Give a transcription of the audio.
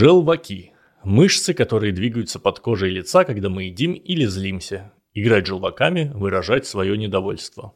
Желваки. Мышцы, которые двигаются под кожей лица, когда мы едим или злимся. Играть желваками – выражать свое недовольство.